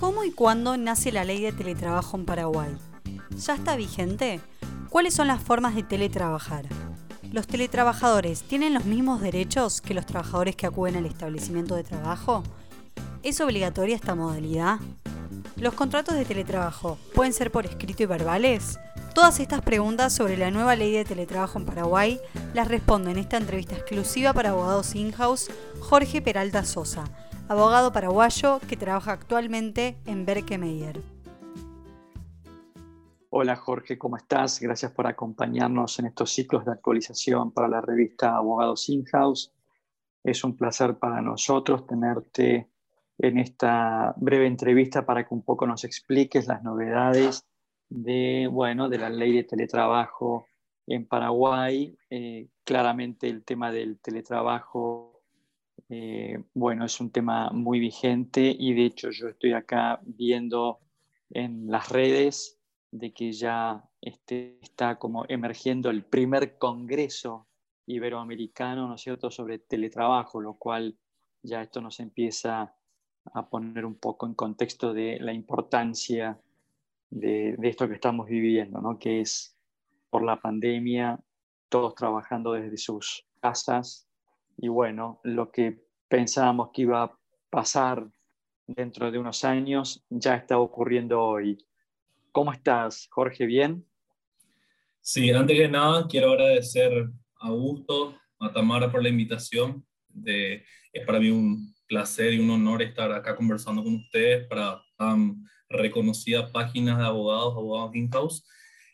¿Cómo y cuándo nace la ley de teletrabajo en Paraguay? ¿Ya está vigente? ¿Cuáles son las formas de teletrabajar? ¿Los teletrabajadores tienen los mismos derechos que los trabajadores que acuden al establecimiento de trabajo? ¿Es obligatoria esta modalidad? ¿Los contratos de teletrabajo pueden ser por escrito y verbales? Todas estas preguntas sobre la nueva ley de teletrabajo en Paraguay las responde en esta entrevista exclusiva para abogados in-house Jorge Peralta Sosa, abogado paraguayo que trabaja actualmente en Berkemeyer. Hola Jorge, ¿cómo estás? Gracias por acompañarnos en estos ciclos de actualización para la revista Abogados In-House. Es un placer para nosotros tenerte en esta breve entrevista para que un poco nos expliques las novedades de, bueno, de la ley de teletrabajo en Paraguay. Eh, claramente el tema del teletrabajo, eh, bueno, es un tema muy vigente y de hecho yo estoy acá viendo en las redes de que ya este, está como emergiendo el primer congreso iberoamericano, ¿no es cierto?, sobre teletrabajo, lo cual ya esto nos empieza a poner un poco en contexto de la importancia de, esto que estamos viviendo, ¿no? que es por la pandemia, todos trabajando desde sus casas y bueno, lo que pensábamos que iba a pasar dentro de unos años ya está ocurriendo hoy. ¿Cómo estás, Jorge? ¿Bien? Sí, antes que nada, quiero agradecer a Augusto, a Tamara por la invitación. De, es para mí un placer y un honor estar acá conversando con ustedes para tan reconocidas páginas de abogados, abogados in-house.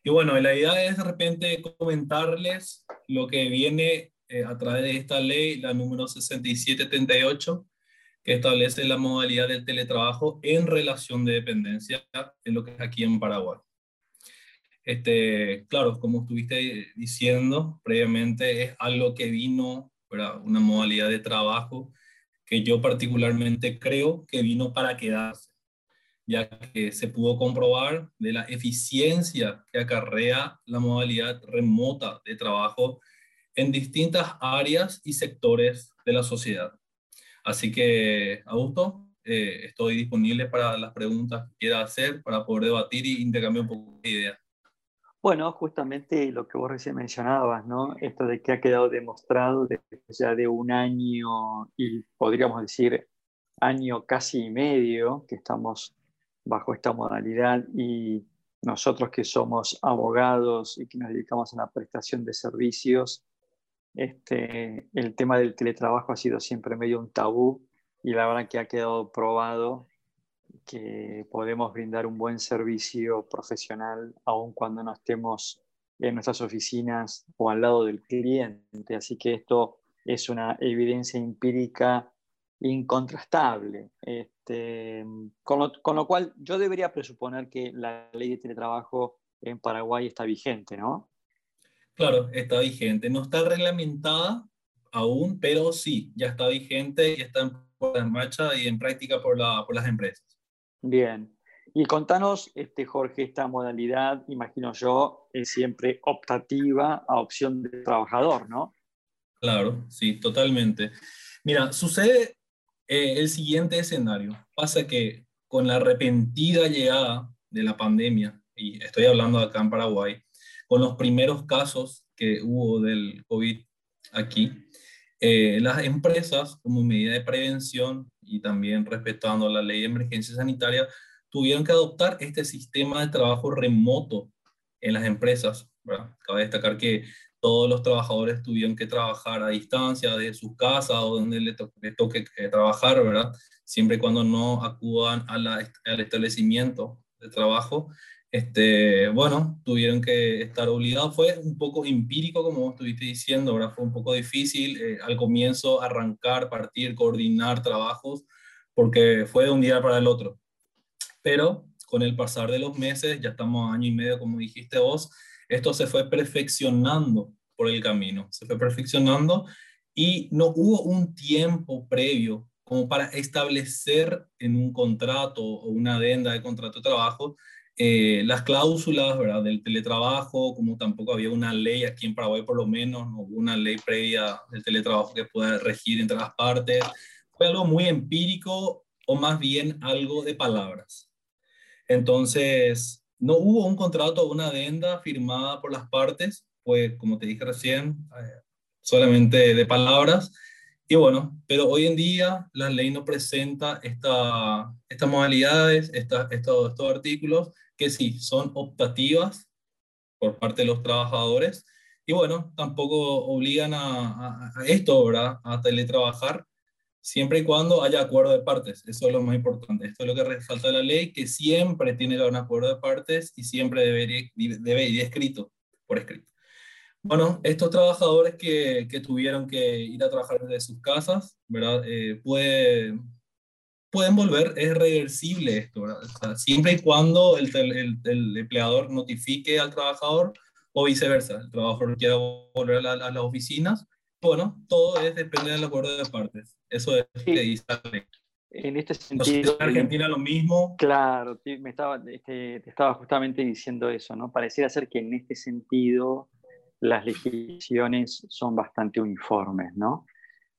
Y bueno, la idea es de repente comentarles lo que viene eh, a través de esta ley, la número 6738, que establece la modalidad del teletrabajo en relación de dependencia en lo que es aquí en Paraguay. Este, claro, como estuviste diciendo previamente, es algo que vino, para una modalidad de trabajo que yo particularmente creo que vino para quedarse, ya que se pudo comprobar de la eficiencia que acarrea la modalidad remota de trabajo en distintas áreas y sectores de la sociedad. Así que, Augusto, eh, estoy disponible para las preguntas que quiera hacer, para poder debatir y intercambiar un poco de ideas. Bueno, justamente lo que vos recién mencionabas, ¿no? Esto de que ha quedado demostrado desde ya de un año y podríamos decir año casi y medio que estamos bajo esta modalidad y nosotros que somos abogados y que nos dedicamos a la prestación de servicios, este, el tema del teletrabajo ha sido siempre medio un tabú y la verdad que ha quedado probado que podemos brindar un buen servicio profesional aun cuando no estemos en nuestras oficinas o al lado del cliente. Así que esto es una evidencia empírica incontrastable. Este, con, lo, con, lo, cual yo debería presuponer que la ley de teletrabajo en Paraguay está vigente, ¿no? Claro, está vigente. No está reglamentada aún, pero sí, ya está vigente y está en marcha y en práctica por, la, por las empresas. Bien. Y contanos, este, Jorge, esta modalidad, imagino yo, es siempre optativa a opción del trabajador, ¿no? Claro, sí, totalmente. Mira, sucede eh, el siguiente escenario. Pasa que con la repentina llegada de la pandemia, y estoy hablando acá en Paraguay, con los primeros casos que hubo del COVID aquí, eh, las empresas, como medida de prevención y también respetando la ley de emergencia sanitaria, tuvieron que adoptar este sistema de trabajo remoto en las empresas. ¿verdad? Cabe destacar que todos los trabajadores tuvieron que trabajar a distancia de sus casas o donde les, toque trabajar, ¿verdad? Siempre y cuando no acudan al establecimiento de trabajo este, bueno, tuvieron que estar obligados. Fue un poco empírico, como estuviste diciendo, ahora fue un poco difícil eh, al comienzo arrancar, partir, coordinar trabajos, porque fue de un día para el otro. Pero con el pasar de los meses, ya estamos año y medio, como dijiste vos, esto se fue perfeccionando por el camino, se fue perfeccionando y no hubo un tiempo previo como para establecer en un contrato o una adenda de contrato de trabajo eh, las cláusulas ¿verdad? del teletrabajo, como tampoco había una ley aquí en Paraguay por lo menos, no hubo una ley previa del teletrabajo que pueda regir entre las partes. Fue algo muy empírico o más bien algo de palabras. Entonces, no hubo un contrato o una adenda firmada por las partes, pues como te dije recién, eh, solamente de palabras. Y bueno, pero hoy en día la ley no presenta esta, estas modalidades, estos, estos artículos, que sí, son optativas por parte de los trabajadores. Y bueno, tampoco obligan a, a, esto, ¿verdad? A teletrabajar, siempre y cuando haya acuerdo de partes. Eso es lo más importante. Esto es lo que resalta la ley, que siempre tiene que haber un acuerdo de partes y siempre debe, debe ir escrito, por escrito. Bueno, estos trabajadores que, que, tuvieron que ir a trabajar desde sus casas, ¿verdad? Eh, puede, pueden volver, es reversible esto, ¿verdad? siempre y cuando el, el, el, empleador notifique al trabajador o viceversa, el trabajador quiera volver a, las oficinas, bueno, todo es, depende del acuerdo de partes. Eso es lo que dice la ley. En este sentido. En Argentina lo mismo. Claro, me estaba, este, te estaba justamente diciendo eso, ¿no? Pareciera ser que en este sentido las legislaciones son bastante uniformes, ¿no?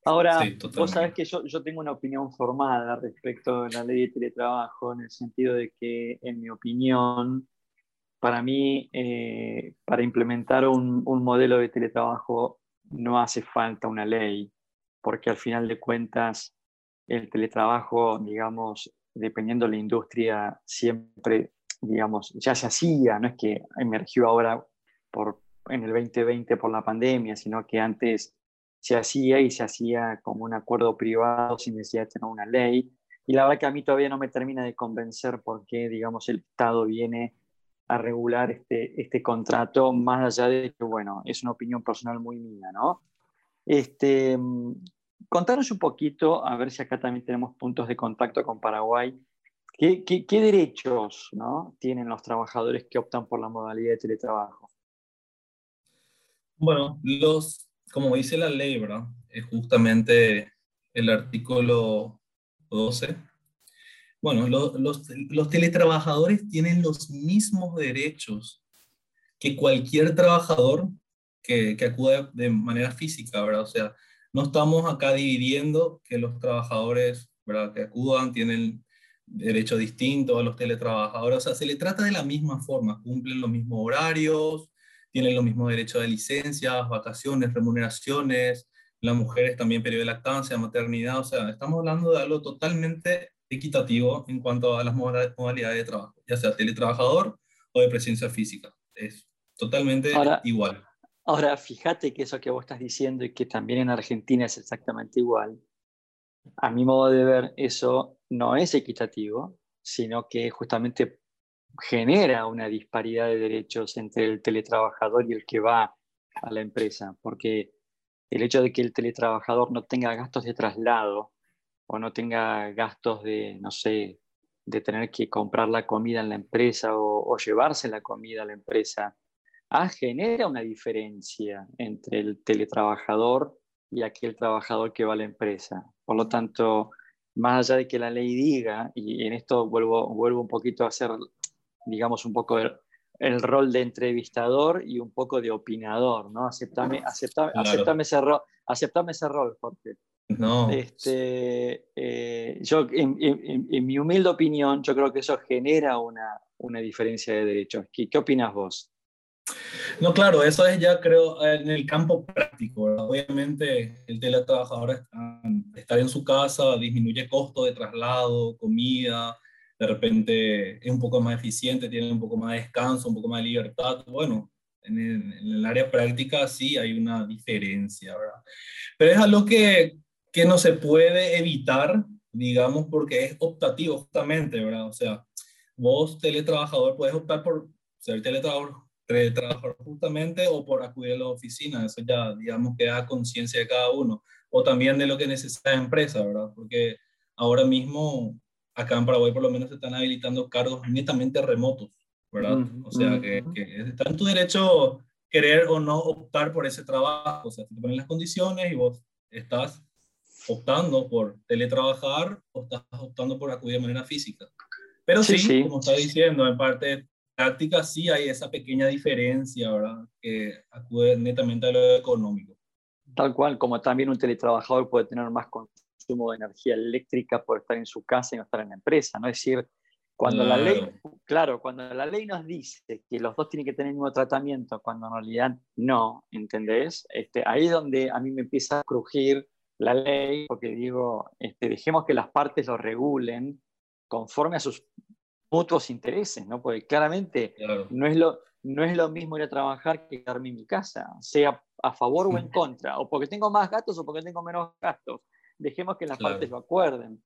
Ahora, vos sabés que yo, yo, tengo una opinión formada respecto de la ley de teletrabajo, en el sentido de que, en mi opinión, para mí, eh, para implementar un, un, modelo de teletrabajo no hace falta una ley, porque al final de cuentas, el teletrabajo, digamos, dependiendo de la industria, siempre, digamos, ya se hacía, no es que emergió ahora por en el 2020 por la pandemia, sino que antes se hacía y se hacía como un acuerdo privado sin necesidad de tener una ley. Y la verdad que a mí todavía no me termina de convencer por qué, digamos, el Estado viene a regular este, este contrato, más allá de que, bueno, es una opinión personal muy mía, ¿no? Este, contanos un poquito, a ver si acá también tenemos puntos de contacto con Paraguay. ¿Qué, qué, qué derechos ¿no? tienen los trabajadores que optan por la modalidad de teletrabajo? Bueno, los, como dice la ley, ¿verdad? Es justamente el artículo 12. Bueno, los, los, teletrabajadores tienen los mismos derechos que cualquier trabajador que, que acude de manera física, ¿verdad? O sea, no estamos acá dividiendo que los trabajadores ¿verdad? que acudan tienen derechos distintos a los teletrabajadores. O sea, se le trata de la misma forma, cumplen los mismos horarios, tienen los mismos derechos de licencias, vacaciones, remuneraciones, las mujeres también periodo de lactancia, maternidad, o sea, estamos hablando de algo totalmente equitativo en cuanto a las modalidades de trabajo, ya sea teletrabajador o de presencia física. Es totalmente igual. Ahora, fíjate que eso que vos estás diciendo y que también en Argentina es exactamente igual, a mi modo de ver, eso no es equitativo, sino que justamente genera una disparidad de derechos entre el teletrabajador y el que va a la empresa, porque el hecho de que el teletrabajador no tenga gastos de traslado o no tenga gastos de, no sé, de tener que comprar la comida en la empresa o, llevarse la comida a la empresa, ah, genera una diferencia entre el teletrabajador y aquel trabajador que va a la empresa. Por lo tanto, más allá de que la ley diga, y en esto vuelvo, vuelvo un poquito a hacer digamos, un poco el, rol de entrevistador y un poco de opinador, ¿no? Aceptame, aceptame, ese, rol, aceptame ese rol, Jorge. No. Este, eh, yo, en, mi humilde opinión, yo creo que eso genera una, una diferencia de derechos. ¿Qué, ¿Qué, opinas vos? No, claro, eso es ya creo en el campo práctico. Obviamente el teletrabajador estar en su casa disminuye costo de traslado, comida, de repente es un poco más eficiente, tiene un poco más de descanso, un poco más de libertad. Bueno, en el, área práctica sí hay una diferencia, ¿verdad? Pero es algo que, que no se puede evitar, digamos, porque es optativo justamente, ¿verdad? O sea, vos teletrabajador puedes optar por ser teletrabajador, teletrabajador justamente o por acudir a la oficina, eso ya, digamos, queda conciencia de cada uno, o también de lo que necesita la empresa, ¿verdad? Porque ahora mismo acá en Paraguay por lo menos se están habilitando cargos netamente remotos, ¿verdad? o sea, que, está en tu derecho querer o no optar por ese trabajo, o sea, te ponen las condiciones y vos estás optando por teletrabajar o estás optando por acudir de manera física. Pero sí, como está diciendo, en parte práctica sí hay esa pequeña diferencia, ¿verdad? Que acude netamente a lo económico. Tal cual, como también un teletrabajador puede tener más consumo de energía eléctrica por estar en su casa y no estar en la empresa, ¿no? Es decir, cuando la ley, claro, cuando la ley nos dice que los dos tienen que tener el mismo tratamiento, cuando en realidad no, ¿entendés? Este, ahí es donde a mí me empieza a crujir la ley, porque digo, este, dejemos que las partes lo regulen conforme a sus mutuos intereses, ¿no? Porque claramente no, es lo, no es lo mismo ir a trabajar que quedarme en mi casa, sea a favor o en contra, o porque tengo más gastos o porque tengo menos gastos. Dejemos que las partes lo acuerden.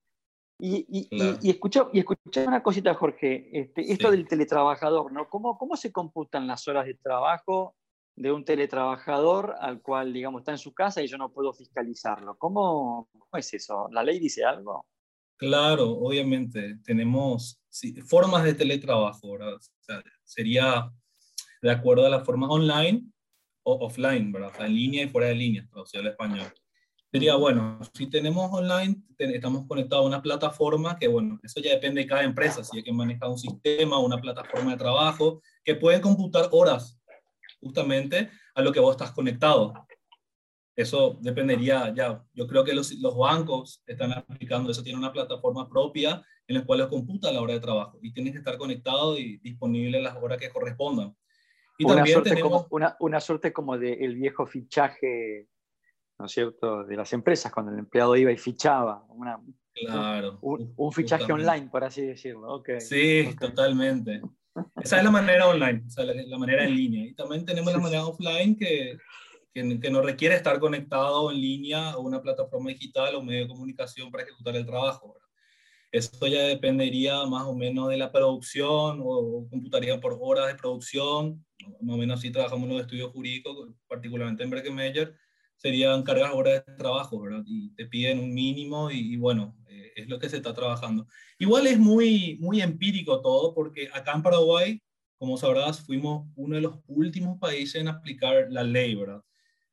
Y, y, y, escuchar y una cosita, Jorge, este, esto del teletrabajador, ¿no? ¿Cómo, ¿Cómo se computan las horas de trabajo de un teletrabajador al cual, digamos, está en su casa y yo no puedo fiscalizarlo? ¿Cómo, cómo es eso? ¿La ley dice algo? Claro, obviamente, tenemos formas de teletrabajo, ¿verdad? sería de acuerdo a la forma online o offline, ¿verdad? O sea, en línea y fuera de línea, traducido al español sería, bueno, si tenemos online, estamos conectados a una plataforma que, bueno, eso ya depende de cada empresa, si hay que manejar un sistema, una plataforma de trabajo, que puede computar horas justamente a lo que vos estás conectado. Eso dependería ya, yo creo que los, los bancos están aplicando eso, tienen una plataforma propia en la cual computa la hora de trabajo y tienes que estar conectado y disponible las horas que correspondan. Y una, también suerte tenemos... como, una, una suerte como del el viejo fichaje ¿no es cierto?, de las empresas, cuando el empleado iba y fichaba. Una, claro, un, fichaje online, por así decirlo. Okay, sí, totalmente. Esa es la manera online, la, manera en línea. Y también tenemos la manera offline que, que, que no requiere estar conectado en línea a una plataforma digital o medio de comunicación para ejecutar el trabajo. Esto ya dependería más o menos de la producción o, computaría por horas de producción. Más o menos así trabajamos en los estudios jurídicos, particularmente en Breckenmeyer serían cargas horas de trabajo, ¿verdad? Y te piden un mínimo y, bueno, eh, es lo que se está trabajando. Igual es muy, muy empírico todo porque acá en Paraguay, como sabrás, fuimos uno de los últimos países en aplicar la ley, ¿verdad?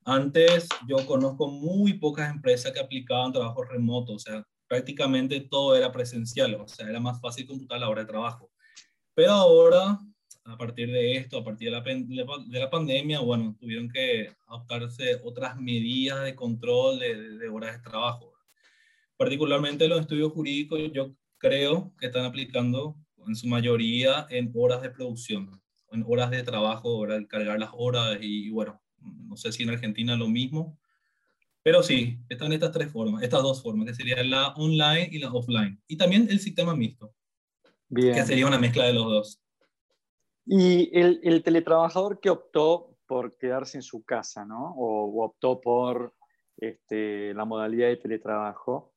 Antes yo conozco muy pocas empresas que aplicaban trabajo remoto, o sea, prácticamente todo era presencial, o sea, era más fácil computar la hora de trabajo. Pero ahora a partir de esto, a partir de la, de la pandemia, bueno, tuvieron que adoptarse otras medidas de control de, de, horas de trabajo. Particularmente los estudios jurídicos, yo creo que están aplicando en su mayoría en horas de producción, en horas de trabajo, cargar las horas y, bueno, no sé si en Argentina lo mismo, pero sí, están estas tres formas, estas dos formas, que serían la online y la offline. Y también el sistema mixto, Bien. que sería una mezcla de los dos. Y el, teletrabajador que optó por quedarse en su casa, ¿no? O, optó por este, la modalidad de teletrabajo.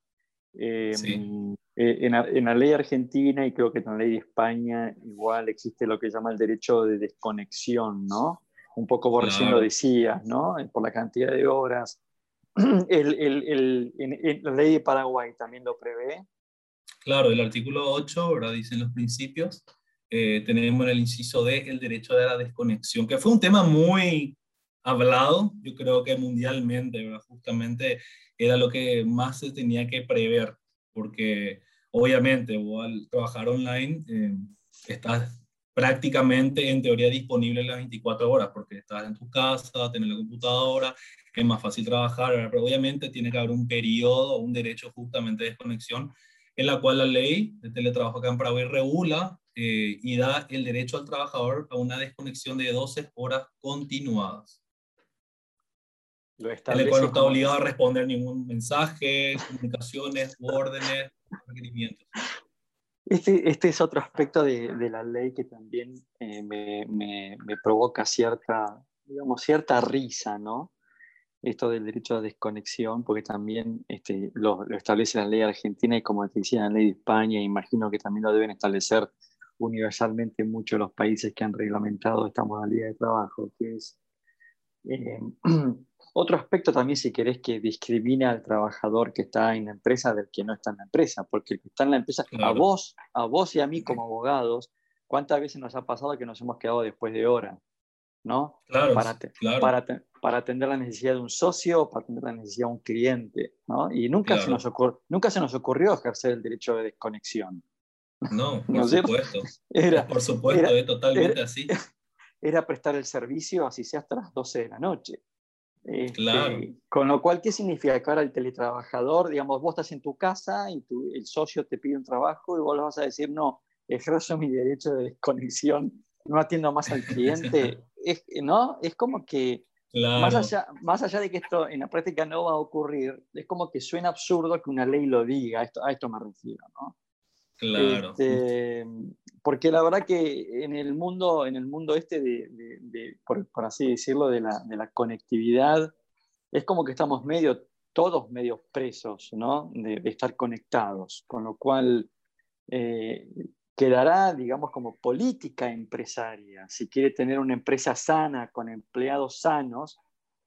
Em, eh, en, la ley argentina y creo que en la ley de España igual existe lo que se llama el derecho de desconexión, ¿no? Un poco por recién lo decías, ¿no? Por la cantidad de horas. El, el, en, la ley de Paraguay también lo prevé. Claro, el artículo 8, ahora dicen los principios, eh, tenemos en el inciso D el derecho de la desconexión, que fue un tema muy hablado, yo creo que mundialmente, justamente era lo que más se tenía que prever, porque obviamente al trabajar online eh, estás prácticamente en teoría disponible las 24 horas, porque estás en tu casa, tienes la computadora, es más fácil trabajar, pero obviamente tiene que haber un periodo, un derecho justamente de desconexión, en la cual la ley de teletrabajo acá en Paraguay regula eh, y da el derecho al trabajador a una desconexión de 12 horas continuadas. Lo el cual no está obligado a responder ningún mensaje, comunicaciones, órdenes, requerimientos. Este, este, es otro aspecto de, de la ley que también eh, me, me, me, provoca cierta, digamos, cierta risa, ¿no? Esto del derecho a desconexión, porque también este, lo, lo, establece la ley argentina y como te decía, la ley de España, imagino que también lo deben establecer universalmente en muchos de los países que han reglamentado esta modalidad de trabajo, que es eh, otro aspecto también, si querés, que discrimina al trabajador que está en la empresa del que no está en la empresa, porque el que está en la empresa, a vos, a vos y a mí como abogados, ¿cuántas veces nos ha pasado que nos hemos quedado después de hora? ¿no? Claro, para, para, para, atender la necesidad de un socio o para atender la necesidad de un cliente, ¿no? Y nunca, se nos nunca se nos ocurrió ejercer el derecho de desconexión. No, por supuesto. Era, por supuesto, es totalmente así. Era prestar el servicio así sea hasta las 12 de la noche. Este, claro. Con lo cual, ¿qué significa? Que ahora el teletrabajador, digamos, vos estás en tu casa y el socio te pide un trabajo y vos le vas a decir, no, ejerzo mi derecho de desconexión, no atiendo más al cliente. es, ¿no? es como que, más, allá, más allá de que esto en la práctica no va a ocurrir, es como que suena absurdo que una ley lo diga, esto, a esto me refiero, ¿no? Claro. Este, porque la verdad que en el mundo, en el mundo este, de, por, así decirlo, de la, de la, conectividad, es como que estamos medio, todos medio presos, ¿no? De, estar conectados, con lo cual eh, quedará, digamos, como política empresaria, si quiere tener una empresa sana, con empleados sanos,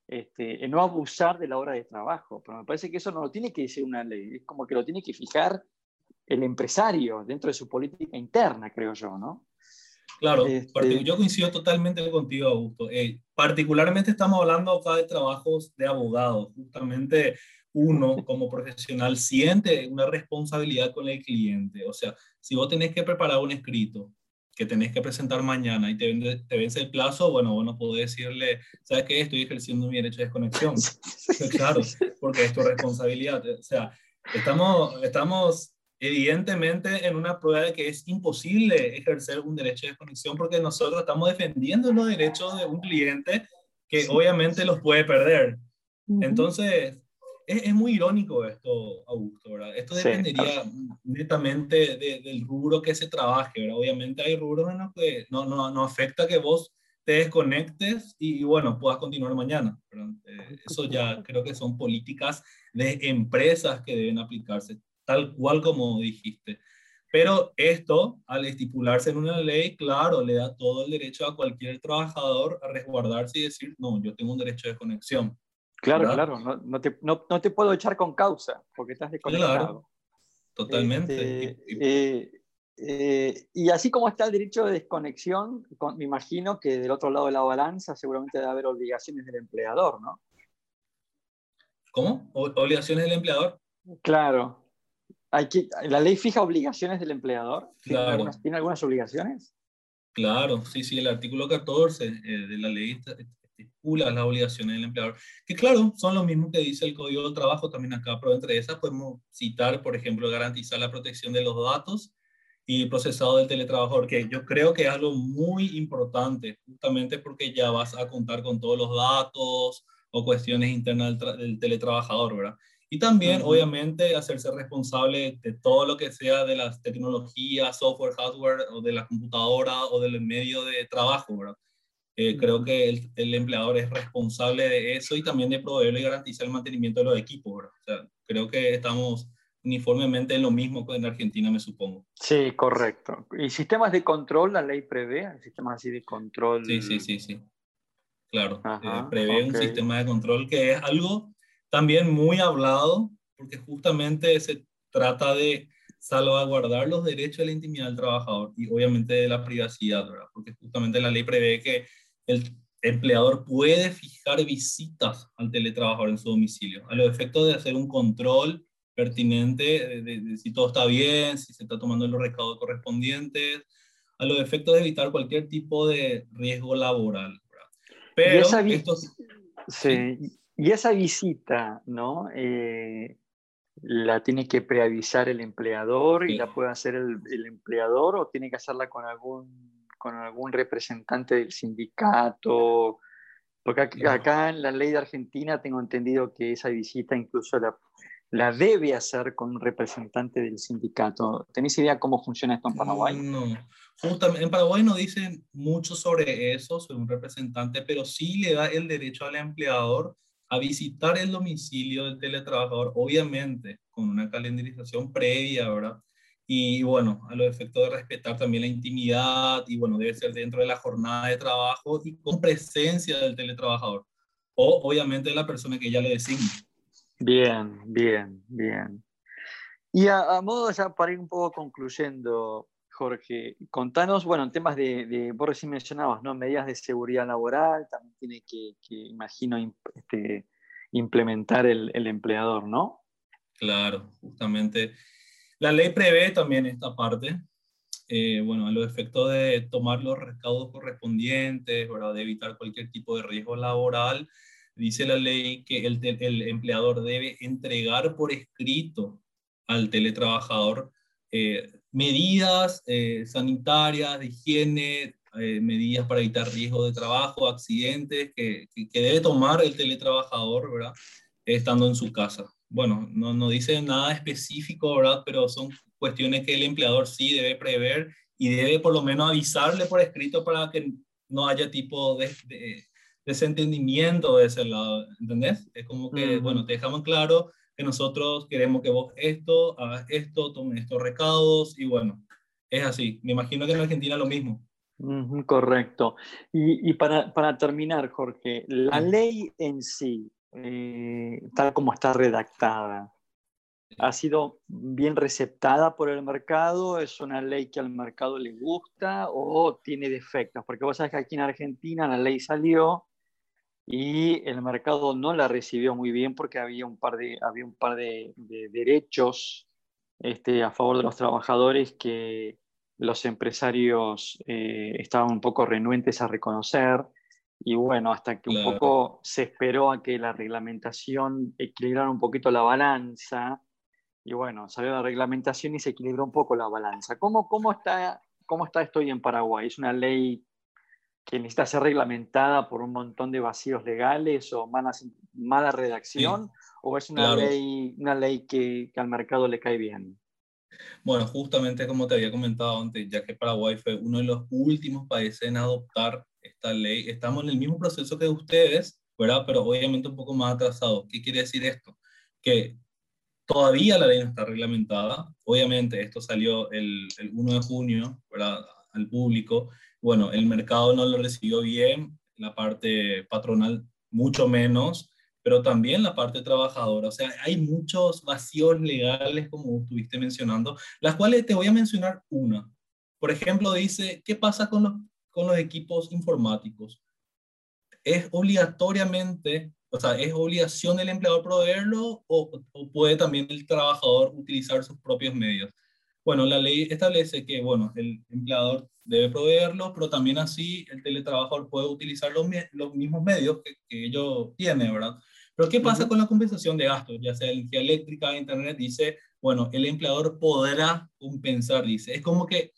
este, no abusar de la hora de trabajo. Pero me parece que eso no lo tiene que decir una ley, es como que lo tiene que fijar el empresario dentro de su política interna, creo yo, ¿no? Claro, este, yo coincido totalmente contigo, Augusto. Eh, particularmente estamos hablando acá de trabajos de abogados. Justamente uno como profesional siente una responsabilidad con el cliente. O sea, si vos tenés que preparar un escrito que tenés que presentar mañana y te, te vence el plazo, bueno, bueno, podés decirle, ¿sabes qué? Estoy ejerciendo mi derecho de desconexión. claro, porque es tu responsabilidad. O sea, estamos, estamos evidentemente en una prueba de que es imposible ejercer un derecho de desconexión porque nosotros estamos defendiendo los derechos de un cliente que obviamente los puede perder. Entonces, es, es, muy irónico esto, Augusto, ¿verdad? Esto dependería netamente del rubro que se trabaje, ¿verdad? Obviamente hay rubros en los que no, no, no afecta que vos te desconectes y, bueno, puedas continuar mañana. Eh, eso ya creo que son políticas de empresas que deben aplicarse tal cual como dijiste. Pero esto, al estipularse en una ley, claro, le da todo el derecho a cualquier trabajador a resguardarse y decir, no, yo tengo un derecho de conexión. Claro, claro, no, no, te, no, no, te, puedo echar con causa porque estás desconectado. Claro, totalmente. Este, eh, eh, y así como está el derecho de desconexión, me imagino que del otro lado de la balanza seguramente debe haber obligaciones del empleador, ¿no? ¿Cómo? ¿Obligaciones del empleador? Claro, ¿La ley fija obligaciones del empleador? ¿Tiene, algunas, obligaciones? Claro, sí, sí, el artículo 14 eh, de la ley estipula las obligaciones del empleador, que claro, son lo mismo que dice el Código del Trabajo también acá, pero entre esas podemos citar, por ejemplo, garantizar la protección de los datos y procesado del teletrabajador, que yo creo que es algo muy importante, justamente porque ya vas a contar con todos los datos o cuestiones internas del, del teletrabajador, ¿verdad? Y también, obviamente, hacerse responsable de todo lo que sea de las tecnologías, software, hardware, o de la computadora o del medio de trabajo, ¿verdad? Eh, creo que el, el, empleador es responsable de eso y también de proveerle y garantizar el mantenimiento de los equipos, ¿verdad? O sea, creo que estamos uniformemente en lo mismo que en Argentina, me supongo. Sí, correcto. ¿Y sistemas de control la ley prevé? ¿Sistemas así de control? Sí, sí, sí, sí. Claro, eh, prevé un sistema de control que es algo también muy hablado, porque justamente se trata de salvaguardar los derechos de la intimidad del trabajador y obviamente de la privacidad, ¿verdad? Porque justamente la ley prevé que el empleador puede fijar visitas al teletrabajador en su domicilio, a los efectos de hacer un control pertinente de, si todo está bien, si se está tomando los recaudos correspondientes, a los efectos de evitar cualquier tipo de riesgo laboral. ¿verdad? Pero esto... Sí. Y esa visita, ¿no? Eh, ¿La tiene que preavisar el empleador y la puede hacer el, empleador o tiene que hacerla con algún, con algún representante del sindicato? Porque acá, en la ley de Argentina tengo entendido que esa visita incluso la, la debe hacer con un representante del sindicato. ¿Tenéis idea cómo funciona esto en Paraguay? No, justamente en Paraguay no dicen mucho sobre eso, sobre un representante, pero sí le da el derecho al empleador a visitar el domicilio del teletrabajador, obviamente con una calendarización previa, ¿verdad? Y bueno, a los efectos de respetar también la intimidad y bueno, debe ser dentro de la jornada de trabajo y con presencia del teletrabajador o obviamente de la persona que ya le designa. Bien, bien, bien. Y a, a modo ya para ir un poco concluyendo, Jorge, contanos, bueno, en temas de, de, vos recién mencionabas, ¿no? Medidas de seguridad laboral, también tiene que, imagino, este, implementar el, el, empleador, ¿no? Claro, justamente. La ley prevé también esta parte, eh, bueno, a los efectos de tomar los recaudos correspondientes, ¿verdad? De evitar cualquier tipo de riesgo laboral, dice la ley que el, el empleador debe entregar por escrito al teletrabajador eh, medidas eh, sanitarias, de higiene, eh, medidas para evitar riesgo de trabajo, accidentes, que, que, debe tomar el teletrabajador, ¿verdad? Estando en su casa. Bueno, no, no dice nada específico, ¿verdad? Pero son cuestiones que el empleador sí debe prever y debe por lo menos avisarle por escrito para que no haya tipo de, de desentendimiento de ese lado, ¿entendés? Es como que, bueno, te dejamos claro que nosotros queremos que vos esto, hagas esto, tomes estos recados y bueno, es así. Me imagino que en Argentina lo mismo. correcto. Y, y para, para, terminar, Jorge, la ley en sí, eh, tal como está redactada, ¿ha sido bien receptada por el mercado? ¿Es una ley que al mercado le gusta o tiene defectos? Porque vos sabés que aquí en Argentina la ley salió y el mercado no la recibió muy bien porque había un par de, había un par de, derechos este, a favor de los trabajadores que los empresarios eh, estaban un poco renuentes a reconocer. Y bueno, hasta que un poco se esperó a que la reglamentación equilibrara un poquito la balanza. Y bueno, salió la reglamentación y se equilibró un poco la balanza. ¿Cómo, cómo, está, cómo está esto hoy en Paraguay? ¿Es una ley que necesita ser reglamentada por un montón de vacíos legales o mala redacción, o es una ley, una ley que, al mercado le cae bien? Bueno, justamente como te había comentado antes, ya que Paraguay fue uno de los últimos países en adoptar esta ley, estamos en el mismo proceso que ustedes, ¿verdad? Pero obviamente un poco más atrasado. ¿Qué quiere decir esto? Que todavía la ley no está reglamentada. Obviamente esto salió el, el 1 de junio, ¿verdad? Al público bueno, el mercado no lo recibió bien, la parte patronal mucho menos, pero también la parte trabajadora. O sea, hay muchos vacíos legales, como estuviste mencionando, las cuales te voy a mencionar una. Por ejemplo, dice, ¿qué pasa con los, con los equipos informáticos? ¿Es obligatoriamente, o sea, es obligación del empleador proveerlo o, o puede también el trabajador utilizar sus propios medios? Bueno, la ley establece que, bueno, el empleador debe proveerlos, pero también así el teletrabajador puede utilizar los, los mismos medios que, que, ellos tienen, ¿verdad? Pero ¿qué pasa con la compensación de gastos? Ya sea energía eléctrica, internet, dice, bueno, el empleador podrá compensar, dice. Es como que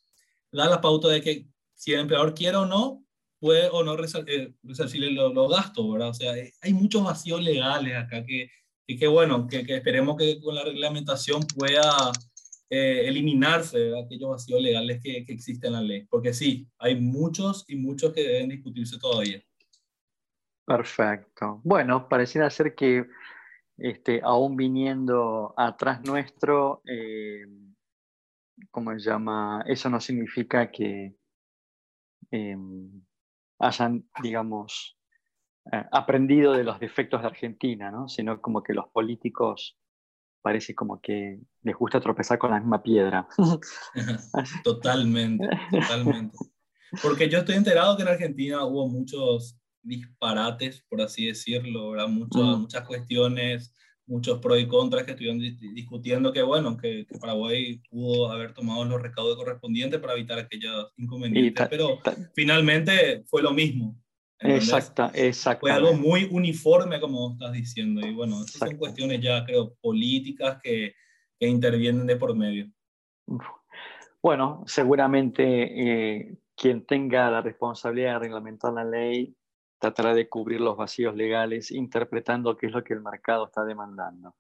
da la pauta de que si el empleador quiere o no, puede o no resarcirle eh, los, gastos, ¿verdad? O sea, hay muchos vacíos legales acá que, que, bueno, que, que esperemos que con la reglamentación pueda eh, eliminarse aquellos vacíos legales que, que, existen en la ley, porque sí, hay muchos y muchos que deben discutirse todavía. Perfecto. Bueno, pareciera ser que este, aún viniendo atrás nuestro, eh, ¿cómo se llama? Eso no significa que em, hayan, digamos, eh, aprendido de los defectos de Argentina, ¿no? sino como que los políticos parece como que les gusta tropezar con la misma piedra. totalmente, totalmente. Porque yo estoy enterado que en Argentina hubo muchos disparates, por así decirlo, Muchas, mm. muchas cuestiones, muchos pros y contras que estuvieron discutiendo que, bueno, que, Paraguay pudo haber tomado los recaudos correspondientes para evitar aquellos inconvenientes, pero finalmente fue lo mismo. Exacta, exacto. Fue algo muy uniforme, como estás diciendo. Y bueno, son cuestiones ya, creo, políticas que, que intervienen de por medio. Bueno, seguramente eh, quien tenga la responsabilidad de reglamentar la ley tratará de cubrir los vacíos legales interpretando qué es lo que el mercado está demandando.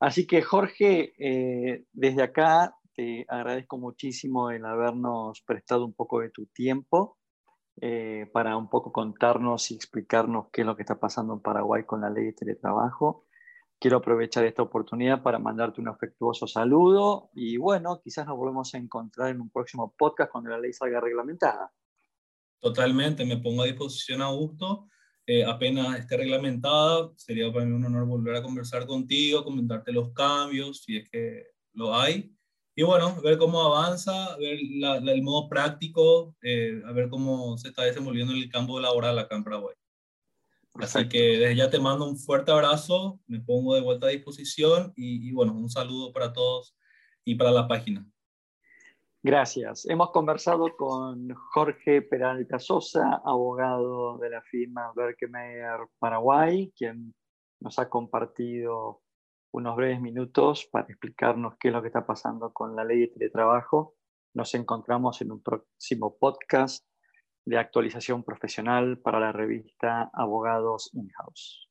Así que Jorge, eh, desde acá te agradezco muchísimo el habernos prestado un poco de tu tiempo eh, para un poco contarnos y explicarnos qué es lo que está pasando en Paraguay con la ley de teletrabajo. Quiero aprovechar esta oportunidad para mandarte un afectuoso saludo y bueno, quizás nos volvemos a encontrar en un próximo podcast cuando la ley salga reglamentada. Totalmente, me pongo a disposición a gusto. Eh, apenas esté reglamentada, sería para mí un honor volver a conversar contigo, comentarte los cambios, si es que lo hay. Y bueno, ver cómo avanza, ver el modo práctico, eh, a ver cómo se está desenvolviendo en el campo laboral acá en Paraguay. Así que desde ya te mando un fuerte abrazo, me pongo de vuelta a disposición y, y bueno, un saludo para todos y para la página. Gracias. Hemos conversado con Jorge Peralta Sosa, abogado de la firma Berkemeyer Paraguay, quien nos ha compartido unos breves minutos para explicarnos qué es lo que está pasando con la ley de teletrabajo. Nos encontramos en un próximo podcast de actualización profesional para la revista Abogados In-House.